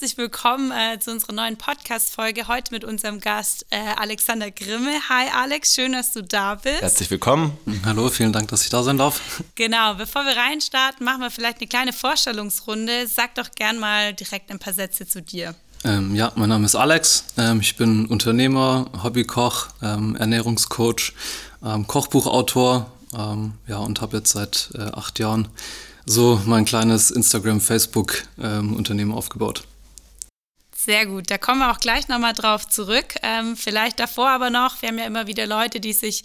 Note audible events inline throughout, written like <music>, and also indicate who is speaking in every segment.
Speaker 1: herzlich willkommen äh, zu unserer neuen Podcast-Folge. Heute mit unserem Gast äh, Alexander Grimme. Hi Alex, schön, dass du da bist.
Speaker 2: Herzlich willkommen.
Speaker 3: Hallo, vielen Dank, dass ich da sein darf.
Speaker 1: Genau, bevor wir reinstarten, machen wir vielleicht eine kleine Vorstellungsrunde. Sag doch gern mal direkt ein paar Sätze zu dir.
Speaker 3: Ähm, ja, mein Name ist Alex. Ähm, ich bin Unternehmer, Hobbykoch, ähm, Ernährungscoach, ähm, Kochbuchautor ähm, ja, und habe jetzt seit äh, acht Jahren so mein kleines Instagram, Facebook-Unternehmen ähm, aufgebaut.
Speaker 1: Sehr gut, da kommen wir auch gleich nochmal drauf zurück. Ähm, vielleicht davor aber noch, wir haben ja immer wieder Leute, die sich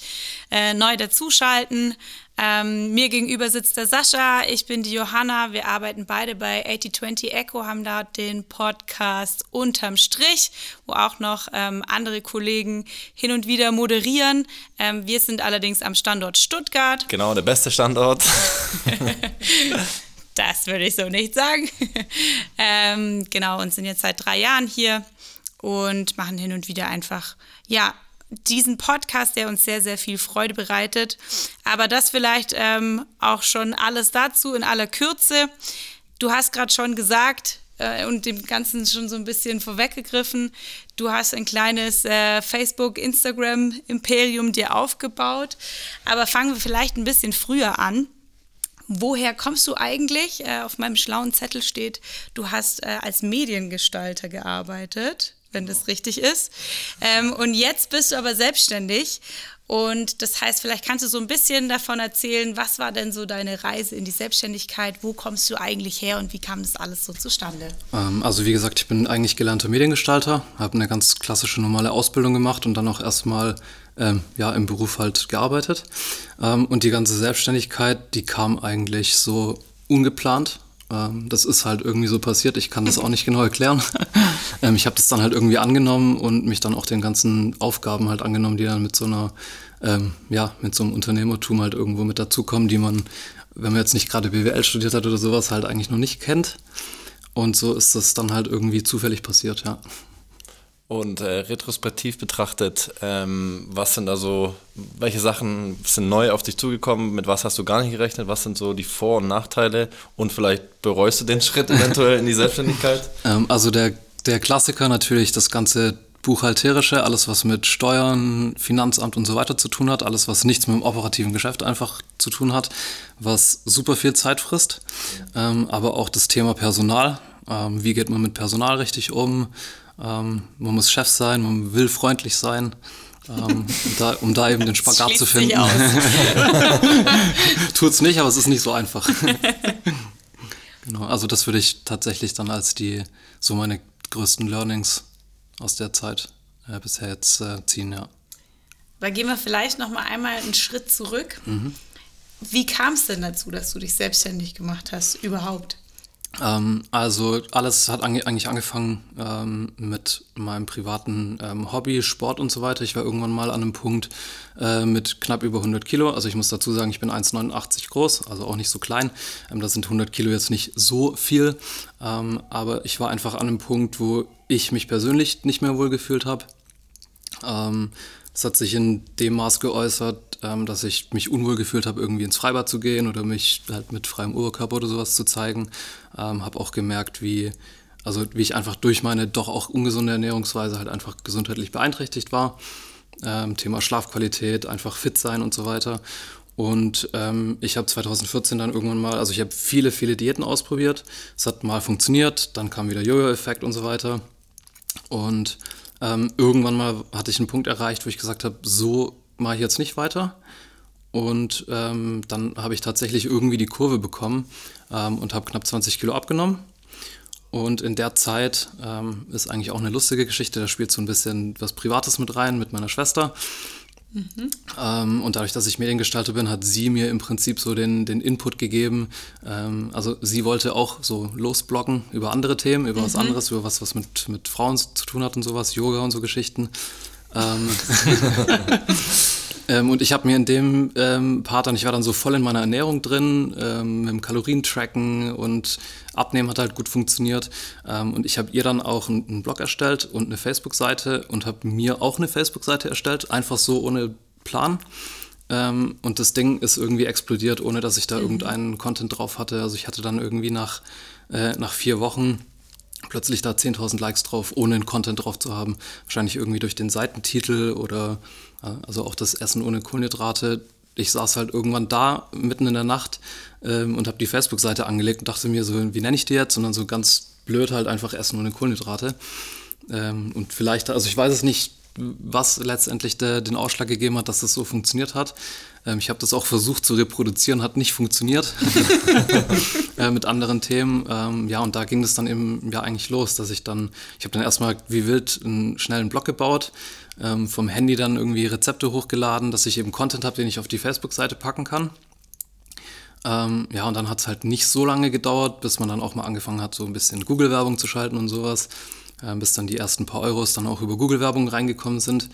Speaker 1: äh, neu dazuschalten. Ähm, mir gegenüber sitzt der Sascha, ich bin die Johanna. Wir arbeiten beide bei 8020 Echo, haben da den Podcast unterm Strich, wo auch noch ähm, andere Kollegen hin und wieder moderieren. Ähm, wir sind allerdings am Standort Stuttgart.
Speaker 2: Genau, der beste Standort. <laughs> <laughs>
Speaker 1: das würde ich so nicht sagen. <laughs> ähm, genau, und sind jetzt seit drei Jahren hier und machen hin und wieder einfach, ja, diesen Podcast, der uns sehr, sehr viel Freude bereitet. Aber das vielleicht ähm, auch schon alles dazu in aller Kürze. Du hast gerade schon gesagt äh, und dem Ganzen schon so ein bisschen vorweggegriffen, du hast ein kleines äh, Facebook, Instagram-Imperium dir aufgebaut. Aber fangen wir vielleicht ein bisschen früher an. Woher kommst du eigentlich? Äh, auf meinem schlauen Zettel steht, du hast äh, als Mediengestalter gearbeitet wenn das richtig ist. Ähm, und jetzt bist du aber selbstständig. Und das heißt, vielleicht kannst du so ein bisschen davon erzählen, was war denn so deine Reise in die Selbstständigkeit? Wo kommst du eigentlich her und wie kam das alles so zustande?
Speaker 3: Ähm, also wie gesagt, ich bin eigentlich gelernter Mediengestalter, habe eine ganz klassische normale Ausbildung gemacht und dann auch erstmal ähm, ja, im Beruf halt gearbeitet. Ähm, und die ganze Selbstständigkeit, die kam eigentlich so ungeplant. Ähm, das ist halt irgendwie so passiert. Ich kann das auch nicht genau erklären. <laughs> Ähm, ich habe das dann halt irgendwie angenommen und mich dann auch den ganzen Aufgaben halt angenommen, die dann mit so einer, ähm, ja, mit so einem Unternehmertum halt irgendwo mit dazukommen, die man, wenn man jetzt nicht gerade BWL studiert hat oder sowas, halt eigentlich noch nicht kennt. Und so ist das dann halt irgendwie zufällig passiert, ja.
Speaker 2: Und äh, retrospektiv betrachtet, ähm, was sind da so, welche Sachen sind neu auf dich zugekommen, mit was hast du gar nicht gerechnet, was sind so die Vor- und Nachteile? Und vielleicht bereust du den Schritt eventuell in die Selbstständigkeit? <laughs>
Speaker 3: Ähm, also der, der Klassiker natürlich, das ganze Buchhalterische, alles was mit Steuern, Finanzamt und so weiter zu tun hat, alles was nichts mit dem operativen Geschäft einfach zu tun hat, was super viel Zeit frisst, ähm, aber auch das Thema Personal, ähm, wie geht man mit Personal richtig um, ähm, man muss Chef sein, man will freundlich sein. ähm, um, da, um, da, eben den <laughs> Spagat zu finden. <laughs> Tut es nicht, aber es ist nicht so einfach. <laughs> genau, also das würde ich tatsächlich dann als die so meine größten Learnings aus der Zeit äh, bisher jetzt äh, ziehen, ja.
Speaker 1: Da gehen wir vielleicht noch mal einmal einen Schritt zurück. Mhm. Wie kam es denn dazu, dass du dich selbstständig gemacht hast überhaupt?
Speaker 3: Ähm, also alles hat ange eigentlich angefangen ähm, mit meinem privaten ähm, Hobby, Sport und so weiter. Ich war irgendwann mal an einem Punkt äh, mit knapp über 100 Kilo. Also ich muss dazu sagen, ich bin 1,89 groß, also auch nicht so klein. Ähm, das sind 100 Kilo jetzt nicht so viel. Ähm, aber ich war einfach an einem Punkt, wo ich mich persönlich nicht mehr wohl gefühlt habe. Es hat sich in dem Maß geäußert, ähm, dass ich mich unwohl gefühlt habe, irgendwie ins Freibad zu gehen oder mich halt mit freiem Oberkörper oder sowas zu zeigen. Ähm, habe auch gemerkt, wie, also wie ich einfach durch meine doch auch ungesunde Ernährungsweise halt einfach gesundheitlich beeinträchtigt war. Ähm, Thema Schlafqualität, einfach fit sein und so weiter. Und ähm, ich habe 2014 dann irgendwann mal, also ich habe viele, viele Diäten ausprobiert. Es hat mal funktioniert, dann kam wieder Jojo-Effekt und so weiter. Und ähm, irgendwann mal hatte ich einen Punkt erreicht, wo ich gesagt habe, so mache ich jetzt nicht weiter. Und ähm, dann habe ich tatsächlich irgendwie die Kurve bekommen ähm, und habe knapp 20 Kilo abgenommen. Und in der Zeit ähm, ist eigentlich auch eine lustige Geschichte, da spielt so ein bisschen was Privates mit rein mit meiner Schwester. Mhm. Ähm, und dadurch, dass ich Mediengestalter bin, hat sie mir im Prinzip so den, den Input gegeben. Ähm, also sie wollte auch so losblocken über andere Themen, über mhm. was anderes, über was, was mit, mit Frauen zu tun hat und sowas, Yoga und so Geschichten. Ähm, <laughs> <laughs> ähm, und ich habe mir in dem ähm, Part dann, ich war dann so voll in meiner Ernährung drin, ähm, mit dem Kalorientracken und Abnehmen hat halt gut funktioniert. Ähm, und ich habe ihr dann auch einen, einen Blog erstellt und eine Facebook-Seite und habe mir auch eine Facebook-Seite erstellt, einfach so ohne Plan. Ähm, und das Ding ist irgendwie explodiert, ohne dass ich da mhm. irgendeinen Content drauf hatte. Also ich hatte dann irgendwie nach, äh, nach vier Wochen plötzlich da 10.000 Likes drauf, ohne einen Content drauf zu haben. Wahrscheinlich irgendwie durch den Seitentitel oder also auch das Essen ohne Kohlenhydrate. Ich saß halt irgendwann da mitten in der Nacht ähm, und habe die Facebook-Seite angelegt und dachte mir so, wie nenne ich die jetzt? Und dann so ganz blöd halt einfach Essen ohne Kohlenhydrate. Ähm, und vielleicht, also ich weiß es nicht, was letztendlich der, den Ausschlag gegeben hat, dass das so funktioniert hat. Ähm, ich habe das auch versucht zu reproduzieren, hat nicht funktioniert <laughs> <laughs> äh, mit anderen Themen. Ähm, ja, und da ging es dann eben ja eigentlich los, dass ich dann, ich habe dann erstmal wie wild einen schnellen Blog gebaut, ähm, vom Handy dann irgendwie Rezepte hochgeladen, dass ich eben Content habe, den ich auf die Facebook-Seite packen kann. Ähm, ja, und dann hat es halt nicht so lange gedauert, bis man dann auch mal angefangen hat, so ein bisschen Google-Werbung zu schalten und sowas äh, bis dann die ersten paar Euros dann auch über Google-Werbung reingekommen sind.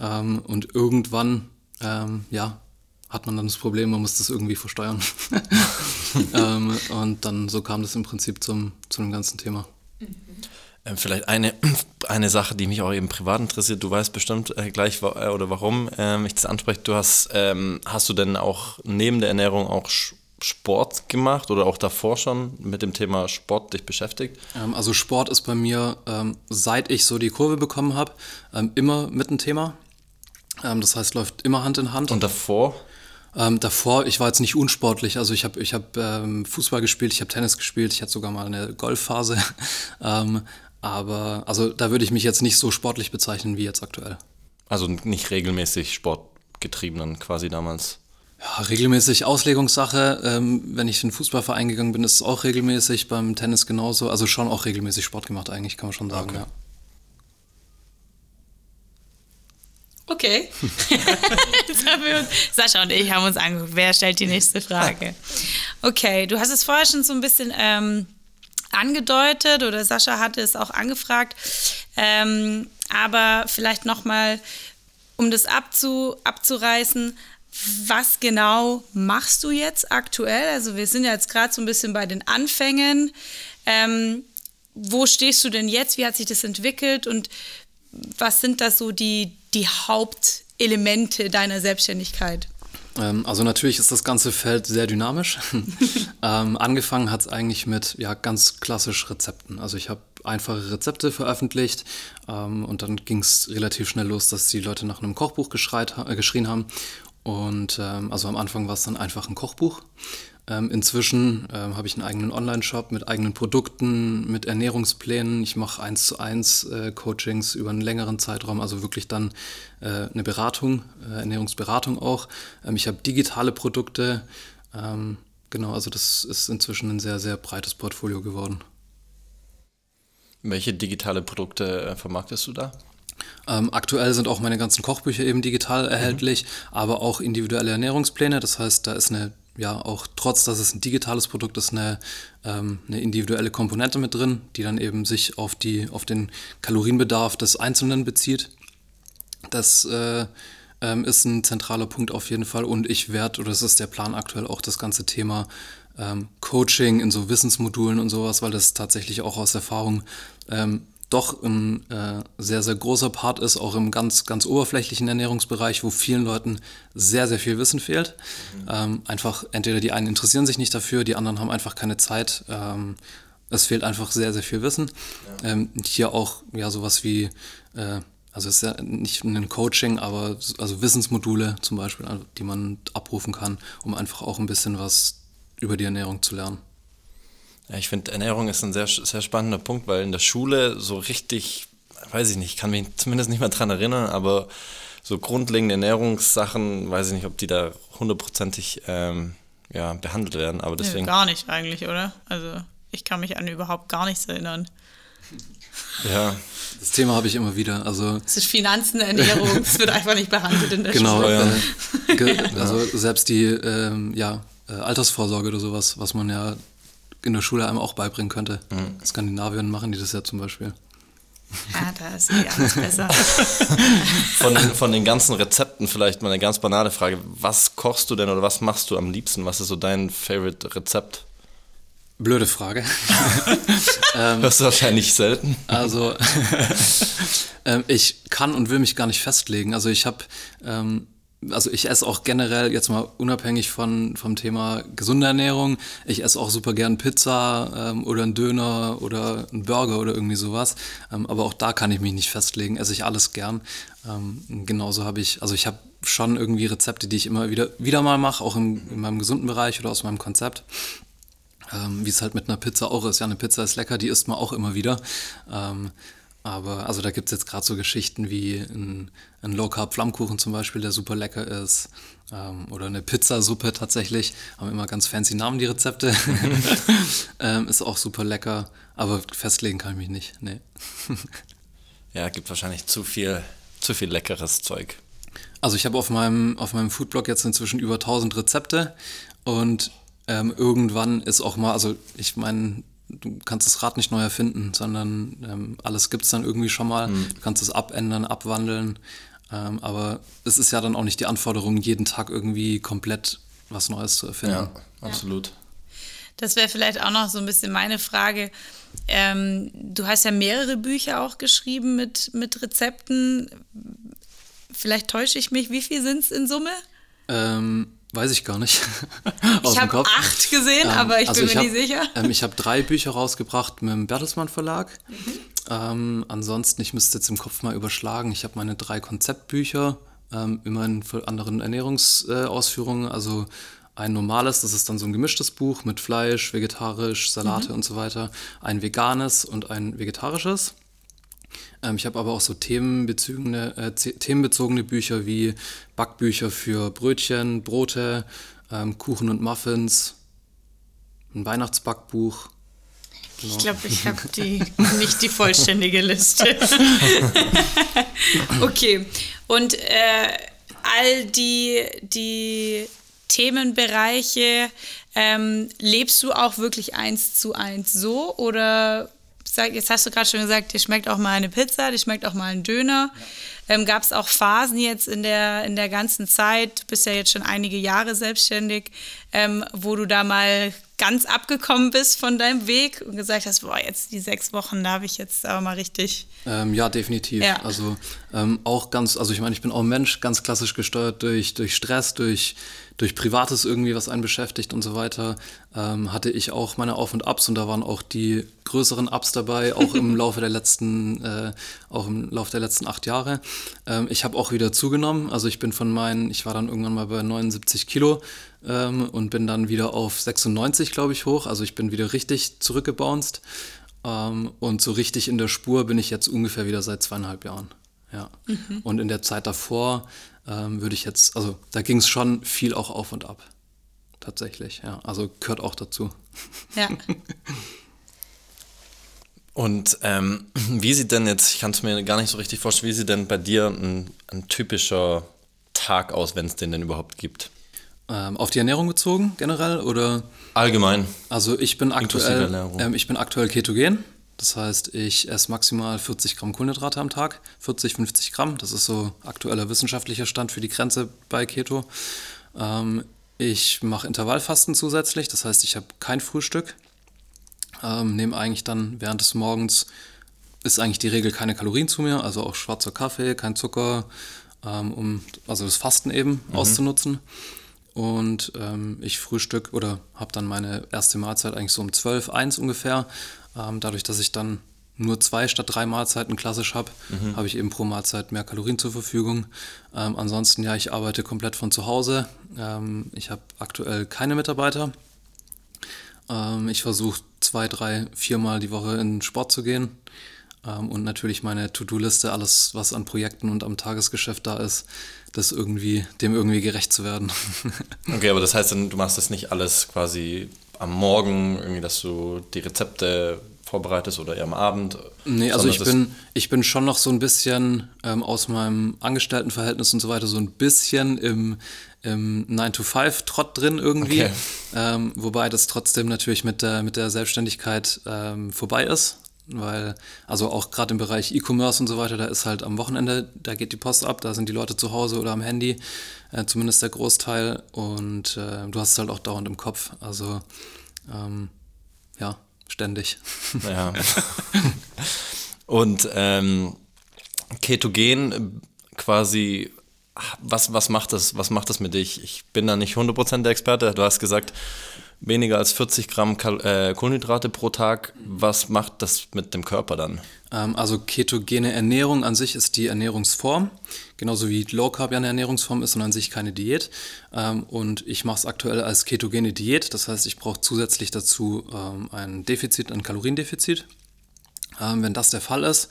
Speaker 3: Ähm, und irgendwann, ähm, ja, hat man dann das Problem, man muss das irgendwie versteuern. <laughs> ähm, und dann so kam das im Prinzip zum, zu dem ganzen Thema.
Speaker 2: Ähm, vielleicht eine, <clears throat> eine Sache, die mich auch eben privat interessiert. Du weißt bestimmt äh, gleich wa äh, oder warum ähm, ich das anspreche. Du hast, ähm, hast du denn auch neben der Ernährung auch Sport gemacht oder auch davor schon mit dem Thema Sport dich beschäftigt?
Speaker 3: Ähm, also Sport ist bei mir, ähm, seit ich so die Kurve bekommen habe, ähm, immer mit ein Thema. Ähm, das heißt, läuft immer Hand in Hand.
Speaker 2: Und davor?
Speaker 3: Ähm, davor, ich war jetzt nicht unsportlich, also ich habe ich hab, ähm, Fußball gespielt, ich habe Tennis gespielt, ich hatte sogar mal eine Golfphase. <laughs> aber also da würde ich mich jetzt nicht so sportlich bezeichnen wie jetzt aktuell.
Speaker 2: Also nicht regelmäßig sportgetrieben dann quasi damals?
Speaker 3: Ja, regelmäßig Auslegungssache. Ähm, wenn ich in den Fußballverein gegangen bin, ist es auch regelmäßig, beim Tennis genauso. Also schon auch regelmäßig Sport gemacht eigentlich, kann man schon sagen, okay. ja.
Speaker 1: Okay. <laughs> uns, Sascha und ich haben uns angeguckt, wer stellt die nächste Frage. <laughs> Okay, du hast es vorher schon so ein bisschen ähm, angedeutet oder Sascha hatte es auch angefragt. Ähm, aber vielleicht nochmal, um das abzu, abzureißen, was genau machst du jetzt aktuell? Also wir sind ja jetzt gerade so ein bisschen bei den Anfängen. Ähm, wo stehst du denn jetzt? Wie hat sich das entwickelt? Und was sind da so die, die Hauptelemente deiner Selbstständigkeit?
Speaker 3: Ähm, also natürlich ist das ganze Feld sehr dynamisch. <laughs> <laughs> ähm, angefangen hat es eigentlich mit ja, ganz klassisch Rezepten. Also ich habe einfache Rezepte veröffentlicht ähm, und dann ging es relativ schnell los, dass die Leute nach einem Kochbuch geschreit, äh, geschrien haben und ähm, also am Anfang war es dann einfach ein Kochbuch. Ähm, inzwischen ähm, habe ich einen eigenen Online-Shop mit eigenen Produkten, mit Ernährungsplänen. Ich mache eins zu eins äh, Coachings über einen längeren Zeitraum, also wirklich dann äh, eine Beratung, äh, Ernährungsberatung auch. Ähm, ich habe digitale Produkte. Ähm, genau, also das ist inzwischen ein sehr, sehr breites Portfolio geworden.
Speaker 2: Welche digitale Produkte äh, vermarktest du da?
Speaker 3: Ähm, aktuell sind auch meine ganzen Kochbücher eben digital erhältlich, mhm. aber auch individuelle Ernährungspläne. Das heißt, da ist eine, ja, auch trotz, dass es ein digitales Produkt ist, eine, ähm, eine individuelle Komponente mit drin, die dann eben sich auf, die, auf den Kalorienbedarf des Einzelnen bezieht. Das äh, ähm, ist ein zentraler Punkt auf jeden Fall und ich werde, oder das ist der Plan aktuell, auch das ganze Thema ähm, Coaching in so Wissensmodulen und sowas, weil das tatsächlich auch aus Erfahrung ähm, doch ein äh, sehr, sehr großer Part ist, auch im ganz, ganz oberflächlichen Ernährungsbereich, wo vielen Leuten sehr, sehr viel Wissen fehlt. Mhm. Ähm, einfach, entweder die einen interessieren sich nicht dafür, die anderen haben einfach keine Zeit. Ähm, es fehlt einfach sehr, sehr viel Wissen. Ja. Ähm, hier auch ja sowas wie, äh, also es ist ja nicht ein Coaching, aber also Wissensmodule zum Beispiel, die man abrufen kann, um einfach auch ein bisschen was über die Ernährung zu lernen.
Speaker 2: Ja, ich finde, Ernährung ist ein sehr, sehr spannender Punkt, weil in der Schule so richtig, weiß ich nicht, kann mich zumindest nicht mehr dran erinnern, aber so grundlegende Ernährungssachen, weiß ich nicht, ob die da hundertprozentig ähm, ja, behandelt werden. Aber deswegen.
Speaker 1: Nee, gar nicht eigentlich, oder? Also ich kann mich an überhaupt gar nichts erinnern. <laughs>
Speaker 3: Ja. Das Thema habe ich immer wieder. Also
Speaker 1: es ist Finanzen, Ernährung, es wird einfach nicht behandelt in der
Speaker 3: genau, Schule. <laughs> Genau. Äh, also selbst die ähm, ja, äh, Altersvorsorge oder sowas, was man ja in der Schule einem auch beibringen könnte. Mhm. Skandinavien machen die das ja zum Beispiel.
Speaker 1: Ja, da ist eh alles besser. <laughs>
Speaker 2: von, den, von den ganzen Rezepten vielleicht mal eine ganz banale Frage. Was kochst du denn oder was machst du am liebsten? Was ist so dein Favorite Rezept?
Speaker 3: Blöde Frage. <laughs> <laughs>
Speaker 2: ähm, Hörst du wahrscheinlich selten.
Speaker 3: Also, ähm, ich kann und will mich gar nicht festlegen. Also, ich habe ähm, also ich esse auch generell, jetzt mal unabhängig von, vom Thema gesunde Ernährung, ich esse auch super gern Pizza ähm, oder einen Döner oder einen Burger oder irgendwie sowas. Ähm, aber auch da kann ich mich nicht festlegen, esse ich alles gern. Ähm, genauso habe ich, also ich habe schon irgendwie Rezepte, die ich immer wieder, wieder mal mache, auch im, in meinem gesunden Bereich oder aus meinem Konzept. Ähm, Wie es halt mit einer Pizza auch ist. Ja, eine Pizza ist lecker, die isst man auch immer wieder. Aber also da gibt es jetzt gerade so Geschichten wie ein, ein Low-Carb-Flammkuchen zum Beispiel, der super lecker ist. Ähm, oder eine Pizzasuppe tatsächlich. Haben immer ganz fancy Namen, die Rezepte. <laughs> ähm, ist auch super lecker. Aber festlegen kann ich mich nicht. Nee. <laughs>
Speaker 2: ja, gibt wahrscheinlich zu viel, zu viel leckeres Zeug.
Speaker 3: Also ich habe auf meinem, auf meinem Foodblog jetzt inzwischen über 1000 Rezepte und ähm, irgendwann ist auch mal, also ich meine, du kannst das Rad nicht neu erfinden, sondern ähm, alles gibt es dann irgendwie schon mal. Mhm. Du kannst es abändern, abwandeln. Ähm, aber es ist ja dann auch nicht die Anforderung, jeden Tag irgendwie komplett was Neues zu erfinden.
Speaker 2: Ja, absolut. Ja.
Speaker 1: Das wäre vielleicht auch noch so ein bisschen meine Frage. Ähm, du hast ja mehrere Bücher auch geschrieben mit, mit Rezepten. Vielleicht täusche ich mich. Wie viel sind es in Summe?
Speaker 3: Ähm, Weiß ich gar nicht. <laughs>
Speaker 1: ich habe acht gesehen, ähm, aber ich also bin ich mir hab, nicht sicher.
Speaker 3: Ähm, ich habe drei Bücher rausgebracht mit dem Bertelsmann Verlag. Mhm. Ähm, ansonsten, ich müsste jetzt im Kopf mal überschlagen. Ich habe meine drei Konzeptbücher, ähm, immerhin für anderen Ernährungsausführungen. Äh, also ein normales, das ist dann so ein gemischtes Buch mit Fleisch, vegetarisch, Salate mhm. und so weiter. Ein veganes und ein vegetarisches. Ähm, ich habe aber auch so themenbezogene, äh, themenbezogene Bücher wie Backbücher für Brötchen, Brote, ähm, Kuchen und Muffins, ein Weihnachtsbackbuch.
Speaker 1: Genau. Ich glaube, ich habe die, nicht die vollständige Liste. <laughs> okay, und äh, all die, die Themenbereiche, ähm, lebst du auch wirklich eins zu eins so oder sag, jetzt hast du gerade schon gesagt, dir schmeckt auch mal eine Pizza, dir schmeckt auch mal ein Döner. Ja. Ähm, Gab es auch Phasen jetzt in der, in der ganzen Zeit, du bist ja jetzt schon einige Jahre selbstständig, ähm, wo du da mal ganz abgekommen bist von deinem Weg und gesagt hast, boah, jetzt die sechs Wochen, da habe ich jetzt aber mal richtig.
Speaker 3: Ähm, ja, definitiv. Ja. Also ähm, auch ganz, also ich meine, ich bin auch ein Mensch, ganz klassisch gesteuert durch, durch Stress, durch, durch Privates irgendwie, was einen beschäftigt und so weiter. Ähm, hatte ich auch meine Auf und Abs und da waren auch die größeren Ups dabei, auch im <laughs> Laufe der letzten, äh, auch im Laufe der letzten acht Jahre. Ähm, ich habe auch wieder zugenommen. Also ich bin von meinen, ich war dann irgendwann mal bei 79 Kilo ähm, und bin dann wieder auf 96, glaube ich, hoch. Also ich bin wieder richtig zurückgebounced. Ähm, und so richtig in der Spur bin ich jetzt ungefähr wieder seit zweieinhalb Jahren. Ja. Mhm. Und in der Zeit davor ähm, würde ich jetzt, also da ging es schon viel auch auf und ab. Tatsächlich, ja. Also gehört auch dazu.
Speaker 1: Ja. <laughs>
Speaker 2: Und ähm, wie sieht denn jetzt, ich kann es mir gar nicht so richtig vorstellen, wie sieht denn bei dir ein, ein typischer Tag aus, wenn es den denn überhaupt gibt?
Speaker 3: Ähm, auf die Ernährung bezogen generell oder?
Speaker 2: Allgemein.
Speaker 3: Also ich bin aktuell, ähm, ich bin aktuell ketogen. Das heißt, ich esse maximal 40 Gramm Kohlenhydrate am Tag, 40, 50 Gramm. Das ist so aktueller wissenschaftlicher Stand für die Grenze bei Keto. Ähm, ich mache Intervallfasten zusätzlich, das heißt, ich habe kein Frühstück. Ähm, nehme eigentlich dann während des Morgens, ist eigentlich die Regel keine Kalorien zu mir, also auch schwarzer Kaffee, kein Zucker, ähm, um also das Fasten eben mhm. auszunutzen. Und ähm, ich frühstück oder habe dann meine erste Mahlzeit eigentlich so um 12, 1 ungefähr. Ähm, dadurch, dass ich dann nur zwei statt drei Mahlzeiten klassisch habe, mhm. habe ich eben pro Mahlzeit mehr Kalorien zur Verfügung. Ähm, ansonsten, ja, ich arbeite komplett von zu Hause. Ähm, ich habe aktuell keine Mitarbeiter. Ähm, ich versuche zwei, drei, viermal die Woche in Sport zu gehen. Ähm, und natürlich meine To-Do-Liste, alles, was an Projekten und am Tagesgeschäft da ist, das irgendwie, dem irgendwie gerecht zu werden. <laughs>
Speaker 2: okay, aber das heißt, du machst das nicht alles quasi am Morgen, irgendwie, dass du die Rezepte vorbereitest oder eher am Abend?
Speaker 3: Nee, also ich bin, ich bin schon noch so ein bisschen ähm, aus meinem Angestelltenverhältnis und so weiter so ein bisschen im, im 9-to-5-Trott drin irgendwie. Okay. Ähm, wobei das trotzdem natürlich mit der, mit der Selbstständigkeit ähm, vorbei ist weil, also auch gerade im Bereich E-Commerce und so weiter, da ist halt am Wochenende, da geht die Post ab, da sind die Leute zu Hause oder am Handy, äh, zumindest der Großteil. Und äh, du hast es halt auch dauernd im Kopf. Also ähm, ja, ständig.
Speaker 2: Ja. und ähm, Ketogen quasi was, was, macht das, was macht das mit dich? Ich bin da nicht 100% der Experte. Du hast gesagt, weniger als 40 Gramm Kal äh, Kohlenhydrate pro Tag. Was macht das mit dem Körper dann?
Speaker 3: Ähm, also ketogene Ernährung an sich ist die Ernährungsform, genauso wie Low Carb ja eine Ernährungsform ist und an sich keine Diät. Ähm, und ich mache es aktuell als ketogene Diät, das heißt, ich brauche zusätzlich dazu ähm, ein Defizit, ein Kaloriendefizit. Wenn das der Fall ist,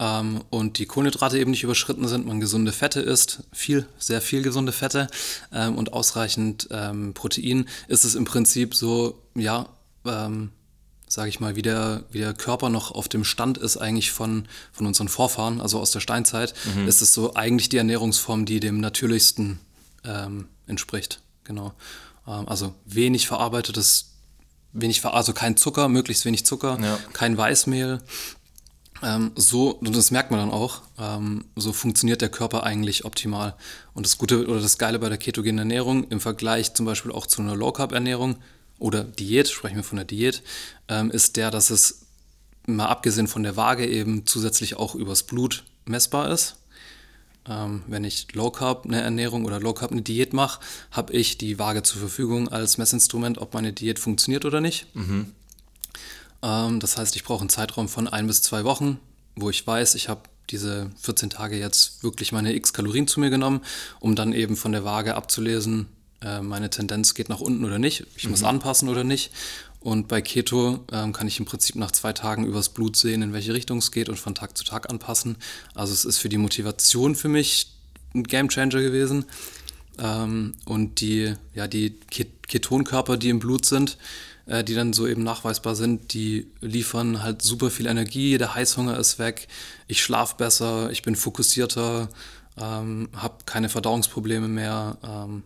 Speaker 3: ähm, und die Kohlenhydrate eben nicht überschritten sind, man gesunde Fette isst, viel, sehr viel gesunde Fette ähm, und ausreichend ähm, Protein, ist es im Prinzip so, ja, ähm, sage ich mal, wie der, wie der Körper noch auf dem Stand ist eigentlich von, von unseren Vorfahren, also aus der Steinzeit, mhm. ist es so eigentlich die Ernährungsform, die dem natürlichsten ähm, entspricht. Genau. Ähm, also wenig verarbeitetes wenig, also kein Zucker, möglichst wenig Zucker, ja. kein Weißmehl, ähm, so, und das merkt man dann auch, ähm, so funktioniert der Körper eigentlich optimal. Und das Gute oder das Geile bei der ketogenen Ernährung im Vergleich zum Beispiel auch zu einer Low-Carb-Ernährung oder Diät, sprechen wir von der Diät, ähm, ist der, dass es mal abgesehen von der Waage eben zusätzlich auch übers Blut messbar ist. Ähm, wenn ich Low Carb eine Ernährung oder Low Carb eine Diät mache, habe ich die Waage zur Verfügung als Messinstrument, ob meine Diät funktioniert oder nicht. Mhm. Ähm, das heißt, ich brauche einen Zeitraum von ein bis zwei Wochen, wo ich weiß, ich habe diese 14 Tage jetzt wirklich meine x Kalorien zu mir genommen, um dann eben von der Waage abzulesen, äh, meine Tendenz geht nach unten oder nicht, ich mhm. muss anpassen oder nicht. Und bei Keto ähm, kann ich im Prinzip nach zwei Tagen übers Blut sehen, in welche Richtung es geht und von Tag zu Tag anpassen. Also es ist für die Motivation für mich ein Game Changer gewesen. Ähm, und die, ja, die Ketonkörper, die im Blut sind, äh, die dann so eben nachweisbar sind, die liefern halt super viel Energie, der Heißhunger ist weg, ich schlafe besser, ich bin fokussierter, ähm, habe keine Verdauungsprobleme mehr, ähm,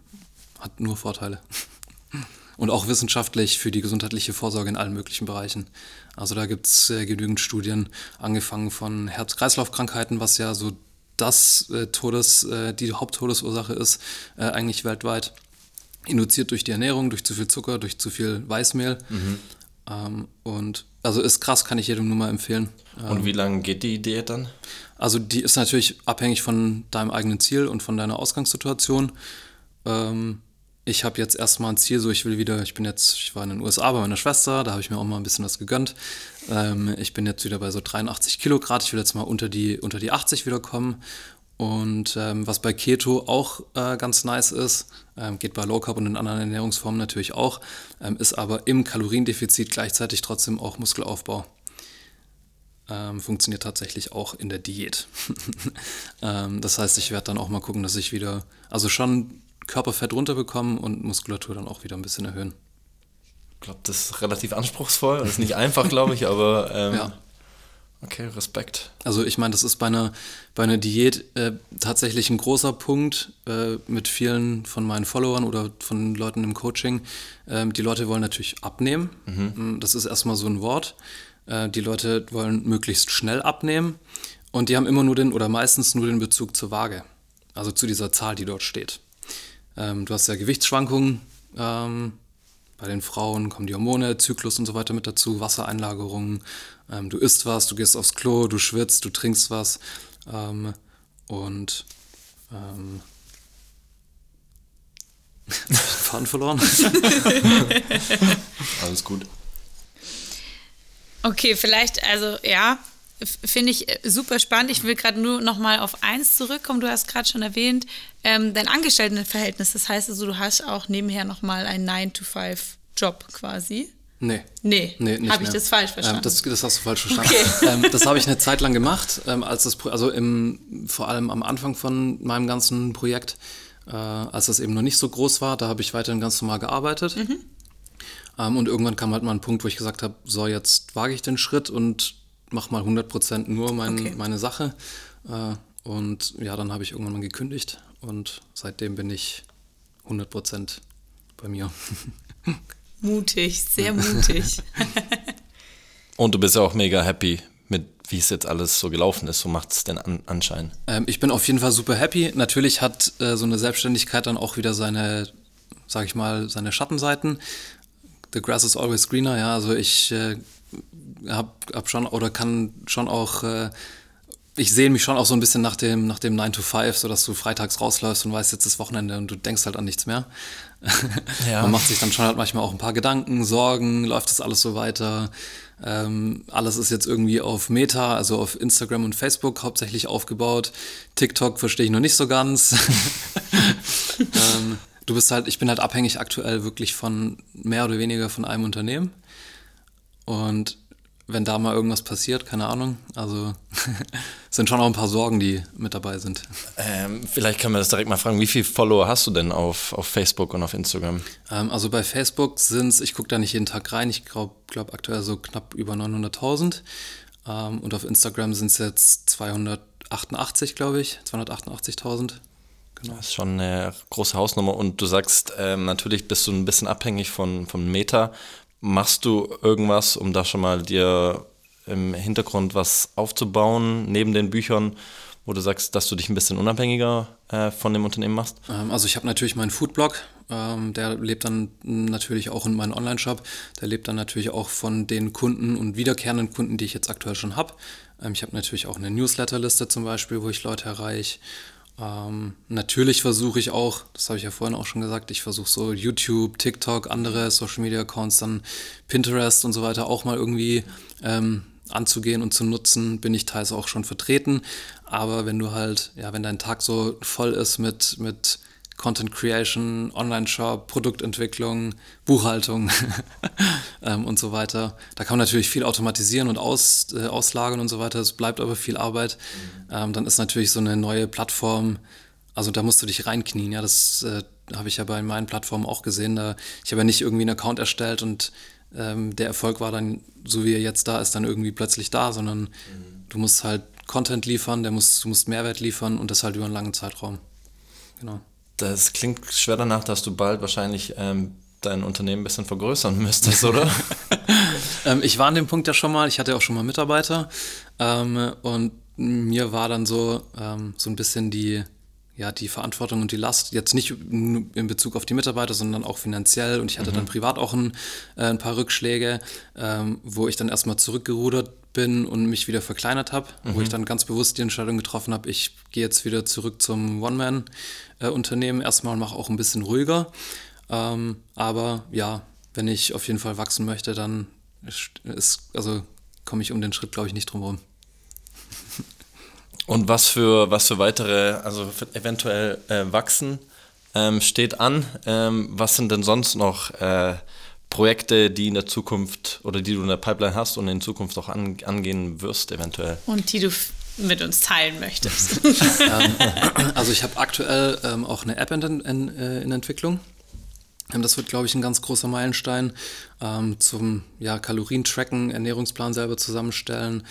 Speaker 3: hat nur Vorteile. <laughs> Und auch wissenschaftlich für die gesundheitliche Vorsorge in allen möglichen Bereichen. Also da gibt es äh, genügend Studien, angefangen von Herz-Kreislauf-Krankheiten, was ja so das äh, Todes, äh, die Haupttodesursache ist, äh, eigentlich weltweit induziert durch die Ernährung, durch zu viel Zucker, durch zu viel Weißmehl. Mhm. Ähm, und also ist krass, kann ich jedem nur mal empfehlen.
Speaker 2: Und ähm, wie lange geht die Diät dann?
Speaker 3: Also die ist natürlich abhängig von deinem eigenen Ziel und von deiner Ausgangssituation. Ähm, ich habe jetzt erstmal ein Ziel, so ich will wieder, ich bin jetzt, ich war in den USA bei meiner Schwester, da habe ich mir auch mal ein bisschen was gegönnt. Ähm, ich bin jetzt wieder bei so 83 Kilo Grad, ich will jetzt mal unter die, unter die 80 wieder kommen und ähm, was bei Keto auch äh, ganz nice ist, ähm, geht bei Low Carb und in anderen Ernährungsformen natürlich auch, ähm, ist aber im Kaloriendefizit gleichzeitig trotzdem auch Muskelaufbau. Ähm, funktioniert tatsächlich auch in der Diät. <laughs> Ähm, das heißt, ich werde dann auch mal gucken, dass ich wieder, also schon Körperfett runterbekomme und Muskulatur dann auch wieder ein bisschen erhöhen.
Speaker 2: Ich glaube, das ist relativ anspruchsvoll. Das ist nicht einfach, glaube ich, aber ähm, <laughs> ja. Okay, Respekt.
Speaker 3: Also ich meine, das ist bei einer, bei einer Diät äh, tatsächlich ein großer Punkt äh, mit vielen von meinen Followern oder von Leuten im Coaching. Ähm, die Leute wollen natürlich abnehmen. Mhm. Mm, das ist erstmal so ein Wort. Äh, die Leute wollen möglichst schnell abnehmen und die haben immer nur den oder meistens nur den Bezug zur Waage. Also zu dieser Zahl, die dort steht. Ähm, du hast ja Gewichtsschwankungen. Ähm, bei den Frauen kommen die Hormone, Zyklus und so weiter mit dazu, Wassereinlagerungen, ähm, du isst was, du gehst aufs Klo, du schwitzt, du trinkst was ähm, und ähm, <laughs> Faden verloren. <laughs>
Speaker 2: Alles gut.
Speaker 1: Okay, vielleicht, also ja, finde ich äh, super spannend. Ich will gerade nur noch mal auf eins zurückkommen. Du hast gerade schon erwähnt, ähm, dein Angestelltenverhältnis. Das heißt also, du hast auch nebenher noch mal einen 9-to-5-Job quasi.
Speaker 3: Nee.
Speaker 1: Nee, nee habe ich das falsch ähm, verstanden?
Speaker 3: Ähm, das, das, hast du falsch verstanden. Okay. <laughs> Ähm, das habe ich eine Zeit lang gemacht, ähm, als das, also im, vor allem am Anfang von meinem ganzen Projekt, äh, als das eben noch nicht so groß war, da habe ich weiterhin ganz normal gearbeitet. Mhm. Ähm, und irgendwann kam halt mal ein Punkt, wo ich gesagt habe, so jetzt wage ich den Schritt und mache mal 100% nur mein, okay. meine Sache. Äh, und ja, dann habe ich irgendwann mal gekündigt und seitdem bin ich 100% bei mir. <laughs>
Speaker 1: Mutig, sehr mutig. <laughs>
Speaker 2: Und du bist ja auch mega happy mit, wie es jetzt alles so gelaufen ist. So macht es den An Anschein.
Speaker 3: Ähm, ich bin auf jeden Fall super happy. Natürlich hat äh, so eine Selbstständigkeit dann auch wieder seine, sag ich mal, seine Schattenseiten. The grass is always greener, ja. Also ich äh, habe hab schon oder kann schon auch äh, ich sehe mich schon auch so ein bisschen nach dem, nach dem 9 to 5, so dass du freitags rausläufst und weißt, jetzt ist Wochenende und du denkst halt an nichts mehr. <laughs> Ja. Man macht sich dann schon halt manchmal auch ein paar Gedanken, Sorgen, läuft das alles so weiter? Ähm, alles ist jetzt irgendwie auf Meta, also auf Instagram und Facebook hauptsächlich aufgebaut. TikTok verstehe ich noch nicht so ganz. <laughs> ähm, du bist halt, ich bin halt abhängig aktuell wirklich von mehr oder weniger von einem Unternehmen. Und wenn da mal irgendwas passiert, keine Ahnung. Also <laughs> sind schon auch ein paar Sorgen, die mit dabei sind.
Speaker 2: Ähm, vielleicht können wir das direkt mal fragen, wie viele Follower hast du denn auf, auf Facebook und auf Instagram?
Speaker 3: Ähm, also bei Facebook sind es, ich gucke da nicht jeden Tag rein, ich glaube glaub aktuell so knapp über 900.000. Ähm, und auf Instagram sind es jetzt 288, glaube ich, 288.000.
Speaker 2: Genau. Das ist schon eine große Hausnummer und du sagst, ähm, natürlich bist du ein bisschen abhängig von, von Meta. Machst du irgendwas, um da schon mal dir im Hintergrund was aufzubauen, neben den Büchern, wo du sagst, dass du dich ein bisschen unabhängiger äh, von dem Unternehmen machst?
Speaker 3: Ähm, also ich habe natürlich meinen Foodblog, ähm, der lebt dann natürlich auch in meinem Online-Shop, der lebt dann natürlich auch von den Kunden und wiederkehrenden Kunden, die ich jetzt aktuell schon habe. Ähm, ich habe natürlich auch eine Newsletterliste zum Beispiel, wo ich Leute erreiche. Ähm, natürlich versuche ich auch, das habe ich ja vorhin auch schon gesagt, ich versuche so YouTube, TikTok, andere Social Media Accounts, dann Pinterest und so weiter auch mal irgendwie ähm, anzugehen und zu nutzen, bin ich teils auch schon vertreten. Aber wenn du halt, ja, wenn dein Tag so voll ist mit, mit Content Creation, Online-Shop, Produktentwicklung, Buchhaltung <laughs> ähm, und so weiter. Da kann man natürlich viel automatisieren und aus, äh, auslagern und so weiter. Es bleibt aber viel Arbeit. Mhm. Ähm, dann ist natürlich so eine neue Plattform, also da musst du dich reinknien. Ja, das äh, habe ich ja bei meinen Plattformen auch gesehen. Da, ich habe ja nicht irgendwie einen Account erstellt und ähm, der Erfolg war dann, so wie er jetzt da ist, dann irgendwie plötzlich da, sondern mhm. du musst halt Content liefern, der muss, du musst Mehrwert liefern und das halt über einen langen Zeitraum. Genau.
Speaker 2: Das klingt schwer danach, dass du bald wahrscheinlich ähm, dein Unternehmen ein bisschen vergrößern müsstest, oder? <laughs>
Speaker 3: ähm, ich war an dem Punkt ja schon mal, ich hatte auch schon mal Mitarbeiter ähm, und mir war dann so, ähm, so ein bisschen die, ja, die Verantwortung und die Last, jetzt nicht in Bezug auf die Mitarbeiter, sondern auch finanziell. Und ich hatte mhm. dann privat auch ein, äh, ein paar Rückschläge, ähm, wo ich dann erstmal zurückgerudert bin und mich wieder verkleinert habe, mhm. wo ich dann ganz bewusst die Entscheidung getroffen habe, ich gehe jetzt wieder zurück zum One-Man-Unternehmen erstmal und mache auch ein bisschen ruhiger. Ähm, aber ja, wenn ich auf jeden Fall wachsen möchte, dann ist, also komme ich um den Schritt, glaube ich, nicht drum herum.
Speaker 2: Und was für, was für weitere, also eventuell äh, wachsen ähm, steht an? Ähm, was sind denn sonst noch äh, Projekte, die in der Zukunft oder die du in der Pipeline hast und in Zukunft auch an, angehen wirst, eventuell?
Speaker 1: Und die du mit uns teilen möchtest. <laughs>
Speaker 3: Ähm, also ich habe aktuell ähm, auch eine App in, in, äh, in Entwicklung. Ähm, das wird, glaube ich, ein ganz großer Meilenstein ähm, zum ja, Kalorien-Tracken, Ernährungsplan selber zusammenstellen.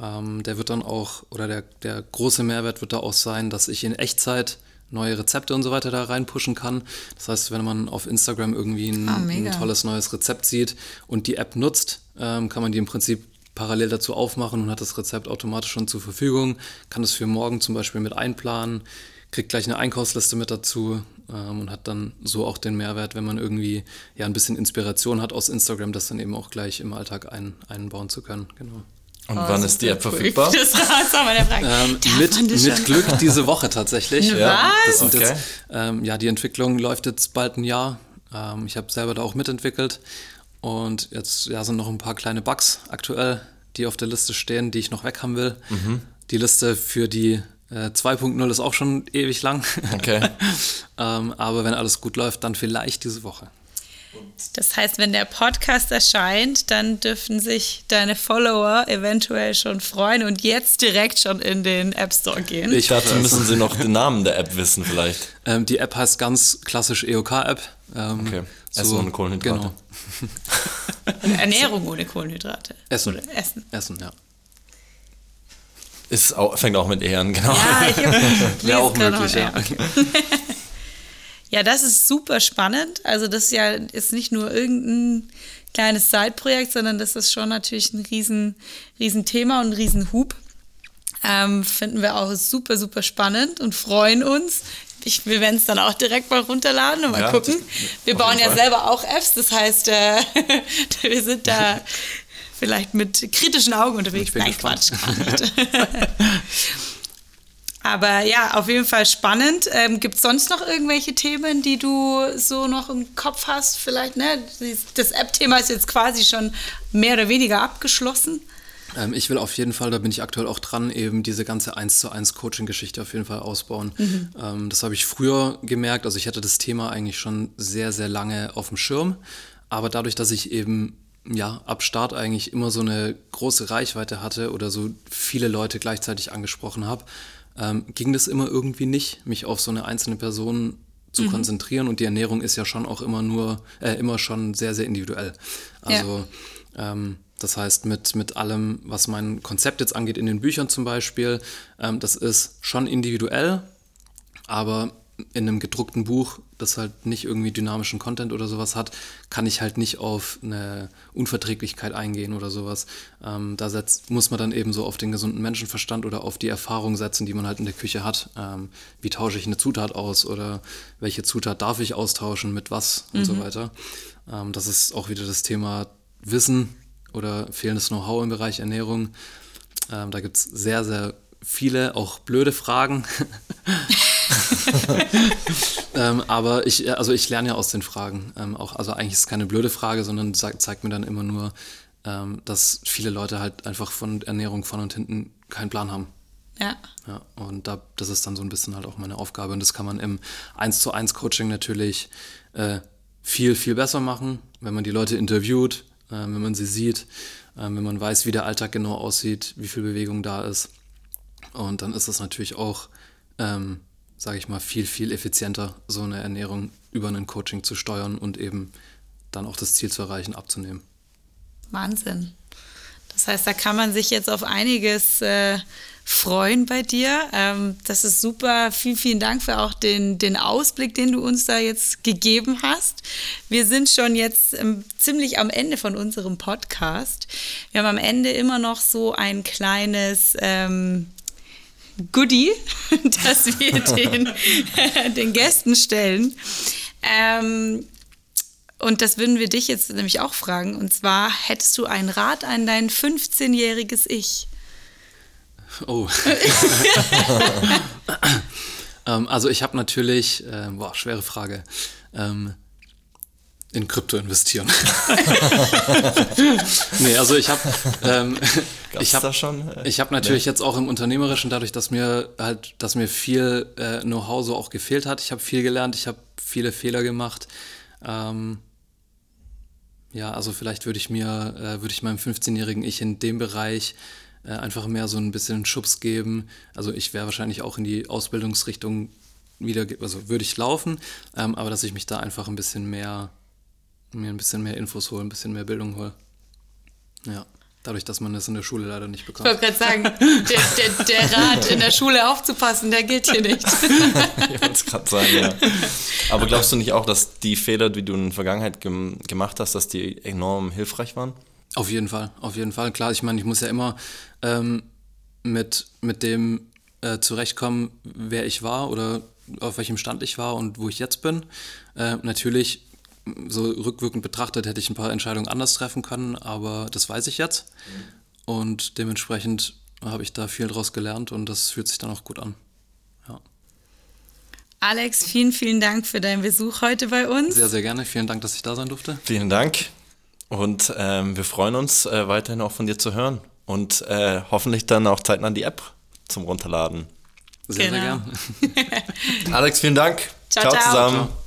Speaker 3: Ähm, der wird dann auch, oder der, der große Mehrwert wird da auch sein, dass ich in Echtzeit neue Rezepte und so weiter da reinpushen kann. Das heißt, wenn man auf Instagram irgendwie ein, ah, ein tolles neues Rezept sieht und die App nutzt, ähm, kann man die im Prinzip parallel dazu aufmachen und hat das Rezept automatisch schon zur Verfügung, kann es für morgen zum Beispiel mit einplanen, kriegt gleich eine Einkaufsliste mit dazu ähm, und hat dann so auch den Mehrwert, wenn man irgendwie ja ein bisschen Inspiration hat aus Instagram, das dann eben auch gleich im Alltag ein, einbauen zu können. Genau.
Speaker 2: Und oh, wann ist die App verfügbar? <laughs>
Speaker 1: Das war meine Frage.
Speaker 3: Ähm, mit, mit Glück diese Woche tatsächlich. <laughs>
Speaker 1: Was? Ja, das
Speaker 3: okay. jetzt, ähm, ja, die Entwicklung läuft jetzt bald ein Jahr. Ähm, ich habe selber da auch mitentwickelt. Und jetzt ja, sind noch ein paar kleine Bugs aktuell, die auf der Liste stehen, die ich noch weg haben will. Mhm. Die Liste für die äh, 2.0 ist auch schon ewig lang.
Speaker 2: Okay. <laughs>
Speaker 3: ähm, aber wenn alles gut läuft, dann vielleicht diese Woche.
Speaker 1: Das heißt, wenn der Podcast erscheint, dann dürfen sich deine Follower eventuell schon freuen und jetzt direkt schon in den App Store gehen.
Speaker 2: Ich dachte, müssen sie noch den Namen der App wissen vielleicht.
Speaker 3: Ähm, die App heißt ganz klassisch EOK-App.
Speaker 2: Ähm, okay, Essen so, ohne Kohlenhydrate.
Speaker 1: Genau. Ernährung ohne Kohlenhydrate.
Speaker 3: Essen.
Speaker 1: Oder Essen.
Speaker 3: Essen, ja.
Speaker 2: Ist auch, fängt auch mit E an, genau.
Speaker 1: Ja, ich <laughs>
Speaker 3: Wäre auch möglich, ja.
Speaker 1: Okay. <laughs> Ja, das ist super spannend. Also das ist ja ist nicht nur irgendein kleines Side-Projekt, sondern das ist schon natürlich ein riesen, riesen Thema und ein riesen Hub. Ähm, finden wir auch super, super spannend und freuen uns. Ich, wir werden es dann auch direkt mal runterladen und mal ja, gucken. Wir bauen ja Fall. selber auch Apps, das heißt, äh, <laughs> wir sind da vielleicht mit kritischen Augen unterwegs. Nein. Quatsch, gar nicht. <laughs> <laughs> Aber ja, auf jeden Fall spannend. Ähm, Gibt es sonst noch irgendwelche Themen, die du so noch im Kopf hast? Vielleicht, ne? Das App-Thema ist jetzt quasi schon mehr oder weniger abgeschlossen.
Speaker 3: Ähm, ich will auf jeden Fall, da bin ich aktuell auch dran, eben diese ganze 1 zu 1 Coaching-Geschichte auf jeden Fall ausbauen. Mhm. Ähm, das habe ich früher gemerkt. Also ich hatte das Thema eigentlich schon sehr, sehr lange auf dem Schirm. Aber dadurch, dass ich eben ja, ab Start eigentlich immer so eine große Reichweite hatte oder so viele Leute gleichzeitig angesprochen habe, ähm, ging das immer irgendwie nicht, mich auf so eine einzelne Person zu mhm. konzentrieren. Und die Ernährung ist ja schon auch immer nur, äh, immer schon sehr, sehr individuell. Also ja. ähm, das heißt, mit, mit allem, was mein Konzept jetzt angeht, in den Büchern zum Beispiel, ähm, das ist schon individuell, aber in einem gedruckten Buch, das halt nicht irgendwie dynamischen Content oder sowas hat, kann ich halt nicht auf eine Unverträglichkeit eingehen oder sowas. Ähm, da setzt, muss man dann eben so auf den gesunden Menschenverstand oder auf die Erfahrung setzen, die man halt in der Küche hat. Ähm, wie tausche ich eine Zutat aus oder welche Zutat darf ich austauschen mit was und mhm. so weiter. Ähm, das ist auch wieder das Thema Wissen oder fehlendes Know-how im Bereich Ernährung. Ähm, da gibt es sehr, sehr viele, auch blöde Fragen. <laughs> <laughs> ähm, aber ich, also ich lerne ja aus den Fragen. Ähm, auch, also eigentlich ist es keine blöde Frage, sondern zeigt, zeigt mir dann immer nur, ähm, dass viele Leute halt einfach von Ernährung von und hinten keinen Plan haben.
Speaker 1: Ja.
Speaker 3: Ja, und da, das ist dann so ein bisschen halt auch meine Aufgabe. Und das kann man im 1 zu 1 Coaching natürlich äh, viel, viel besser machen, wenn man die Leute interviewt, äh, wenn man sie sieht, äh, wenn man weiß, wie der Alltag genau aussieht, wie viel Bewegung da ist. Und dann ist das natürlich auch ähm, sage ich mal, viel, viel effizienter, so eine Ernährung über ein Coaching zu steuern und eben dann auch das Ziel zu erreichen, abzunehmen.
Speaker 1: Wahnsinn. Das heißt, da kann man sich jetzt auf einiges äh, freuen bei dir. Ähm, das ist super. Vielen, vielen Dank für auch den, den Ausblick, den du uns da jetzt gegeben hast. Wir sind schon jetzt ähm, ziemlich am Ende von unserem Podcast. Wir haben am Ende immer noch so ein kleines ähm, Goodie, <laughs> das wir den, <laughs> den Gästen stellen. Ähm, und das würden wir dich jetzt nämlich auch fragen. Und zwar, hättest du einen Rat an dein 15-jähriges Ich?
Speaker 3: Oh. <laughs> ähm, also ich habe natürlich, äh, boah, schwere Frage. Ähm, in Krypto investieren. <laughs> nee, also ich habe ähm, <laughs> ich habe schon äh, ich habe natürlich nee. jetzt auch im unternehmerischen dadurch, dass mir halt dass mir viel äh, Know-how so auch gefehlt hat. Ich habe viel gelernt, ich habe viele Fehler gemacht. Ähm, ja, also vielleicht würde ich mir äh, würde ich meinem 15-jährigen Ich in dem Bereich äh, einfach mehr so ein bisschen Schubs geben. Also ich wäre wahrscheinlich auch in die Ausbildungsrichtung wieder, also würde ich laufen, ähm, aber dass ich mich da einfach ein bisschen mehr mir ein bisschen mehr Infos holen, ein bisschen mehr Bildung holen. Ja. Dadurch, dass man das in der Schule leider nicht bekommt.
Speaker 1: Ich wollte gerade sagen, der, der, der, Rat, in der Schule aufzupassen, der gilt hier nicht. <laughs>
Speaker 2: ich wollte es gerade sagen, ja. Aber glaubst du nicht auch, dass die Fehler, die du in der Vergangenheit gem gemacht hast, dass die enorm hilfreich waren?
Speaker 3: Auf jeden Fall, auf jeden Fall. Klar, ich meine, ich muss ja immer ähm, mit, mit dem äh, zurechtkommen, wer ich war oder auf welchem Stand ich war und wo ich jetzt bin. Äh, natürlich so rückwirkend betrachtet hätte ich ein paar Entscheidungen anders treffen können, aber das weiß ich jetzt. Mhm. Und dementsprechend habe ich da viel draus gelernt und das fühlt sich dann auch gut an. Ja.
Speaker 1: Alex, vielen, vielen Dank für deinen Besuch heute bei uns.
Speaker 3: Sehr, sehr gerne. Vielen Dank, dass ich da sein durfte.
Speaker 2: Vielen Dank. Und ähm, wir freuen uns, äh, weiterhin auch von dir zu hören. Und äh, hoffentlich dann auch zeitnah die App zum Runterladen.
Speaker 3: Sehr, genau. sehr
Speaker 2: gern. <laughs> Alex, vielen Dank.
Speaker 1: Ciao, ciao, ciao. zusammen. Ciao.